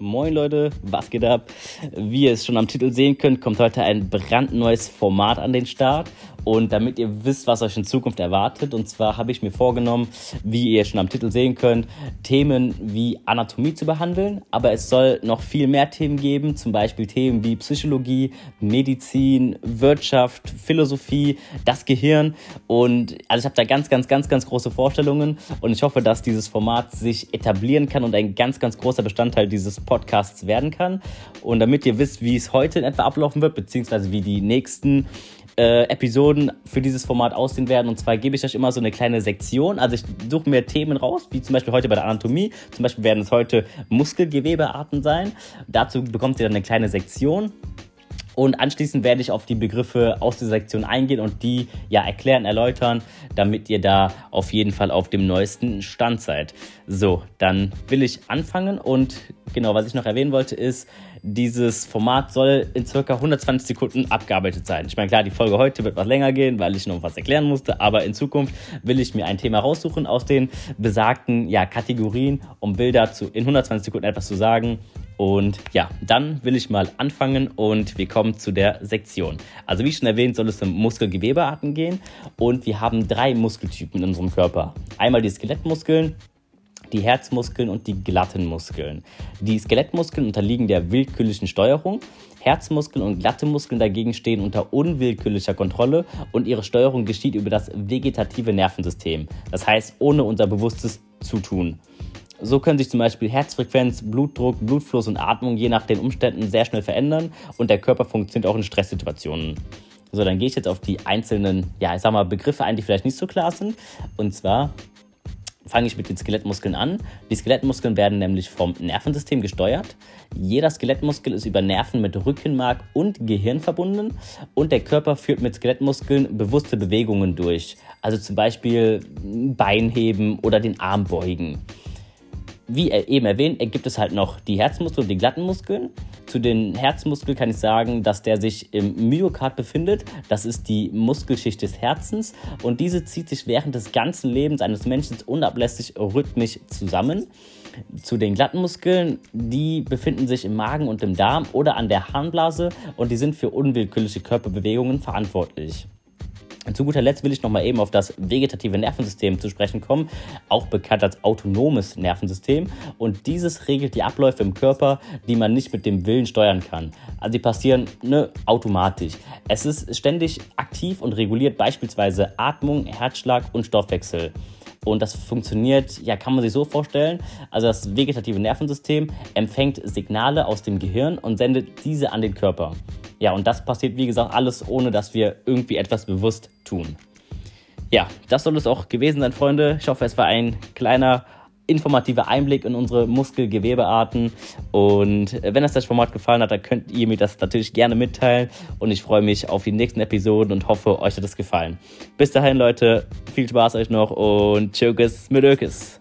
Moin Leute, was geht ab? Wie ihr es schon am Titel sehen könnt, kommt heute ein brandneues Format an den Start. Und damit ihr wisst, was euch in Zukunft erwartet, und zwar habe ich mir vorgenommen, wie ihr schon am Titel sehen könnt, Themen wie Anatomie zu behandeln. Aber es soll noch viel mehr Themen geben, zum Beispiel Themen wie Psychologie, Medizin, Wirtschaft, Philosophie, das Gehirn. Und also ich habe da ganz, ganz, ganz, ganz große Vorstellungen. Und ich hoffe, dass dieses Format sich etablieren kann und ein ganz, ganz großer Bestandteil dieses Podcasts werden kann. Und damit ihr wisst, wie es heute in etwa ablaufen wird, beziehungsweise wie die nächsten äh, Episoden für dieses Format aussehen werden. Und zwar gebe ich euch immer so eine kleine Sektion. Also ich suche mir Themen raus, wie zum Beispiel heute bei der Anatomie. Zum Beispiel werden es heute Muskelgewebearten sein. Dazu bekommt ihr dann eine kleine Sektion. Und anschließend werde ich auf die Begriffe aus der Sektion eingehen und die ja erklären, erläutern, damit ihr da auf jeden Fall auf dem neuesten Stand seid. So, dann will ich anfangen und genau, was ich noch erwähnen wollte, ist, dieses Format soll in circa 120 Sekunden abgearbeitet sein. Ich meine, klar, die Folge heute wird was länger gehen, weil ich noch was erklären musste, aber in Zukunft will ich mir ein Thema raussuchen aus den besagten ja, Kategorien, um Bilder zu, in 120 Sekunden etwas zu sagen und ja, dann will ich mal anfangen und wir kommen zu der Sektion. Also wie schon erwähnt, soll es um Muskelgewebearten gehen und wir haben drei Muskeltypen in unserem Körper. Einmal die Skelettmuskeln, die Herzmuskeln und die glatten Muskeln. Die Skelettmuskeln unterliegen der willkürlichen Steuerung. Herzmuskeln und glatte Muskeln dagegen stehen unter unwillkürlicher Kontrolle und ihre Steuerung geschieht über das vegetative Nervensystem. Das heißt, ohne unser bewusstes Zutun. So können sich zum Beispiel Herzfrequenz, Blutdruck, Blutfluss und Atmung je nach den Umständen sehr schnell verändern und der Körper funktioniert auch in Stresssituationen. So, dann gehe ich jetzt auf die einzelnen, ja, ich sag mal, Begriffe ein, die vielleicht nicht so klar sind. Und zwar fange ich mit den Skelettmuskeln an. Die Skelettmuskeln werden nämlich vom Nervensystem gesteuert. Jeder Skelettmuskel ist über Nerven mit Rückenmark und Gehirn verbunden und der Körper führt mit Skelettmuskeln bewusste Bewegungen durch. Also zum Beispiel Beinheben oder den Arm beugen wie eben erwähnt, gibt es halt noch die Herzmuskeln und die glatten Muskeln. Zu den Herzmuskeln kann ich sagen, dass der sich im Myokard befindet. Das ist die Muskelschicht des Herzens und diese zieht sich während des ganzen Lebens eines Menschen unablässig rhythmisch zusammen. Zu den glatten Muskeln, die befinden sich im Magen und im Darm oder an der Harnblase und die sind für unwillkürliche Körperbewegungen verantwortlich. Zu guter Letzt will ich nochmal eben auf das vegetative Nervensystem zu sprechen kommen, auch bekannt als autonomes Nervensystem. Und dieses regelt die Abläufe im Körper, die man nicht mit dem Willen steuern kann. Also die passieren ne, automatisch. Es ist ständig aktiv und reguliert beispielsweise Atmung, Herzschlag und Stoffwechsel. Und das funktioniert, ja, kann man sich so vorstellen. Also das vegetative Nervensystem empfängt Signale aus dem Gehirn und sendet diese an den Körper. Ja, und das passiert, wie gesagt, alles ohne, dass wir irgendwie etwas bewusst tun. Ja, das soll es auch gewesen sein, Freunde. Ich hoffe, es war ein kleiner informativer Einblick in unsere Muskelgewebearten. Und wenn euch das Format gefallen hat, dann könnt ihr mir das natürlich gerne mitteilen. Und ich freue mich auf die nächsten Episoden und hoffe, euch hat es gefallen. Bis dahin, Leute, viel Spaß euch noch und tschüss mit Ökes.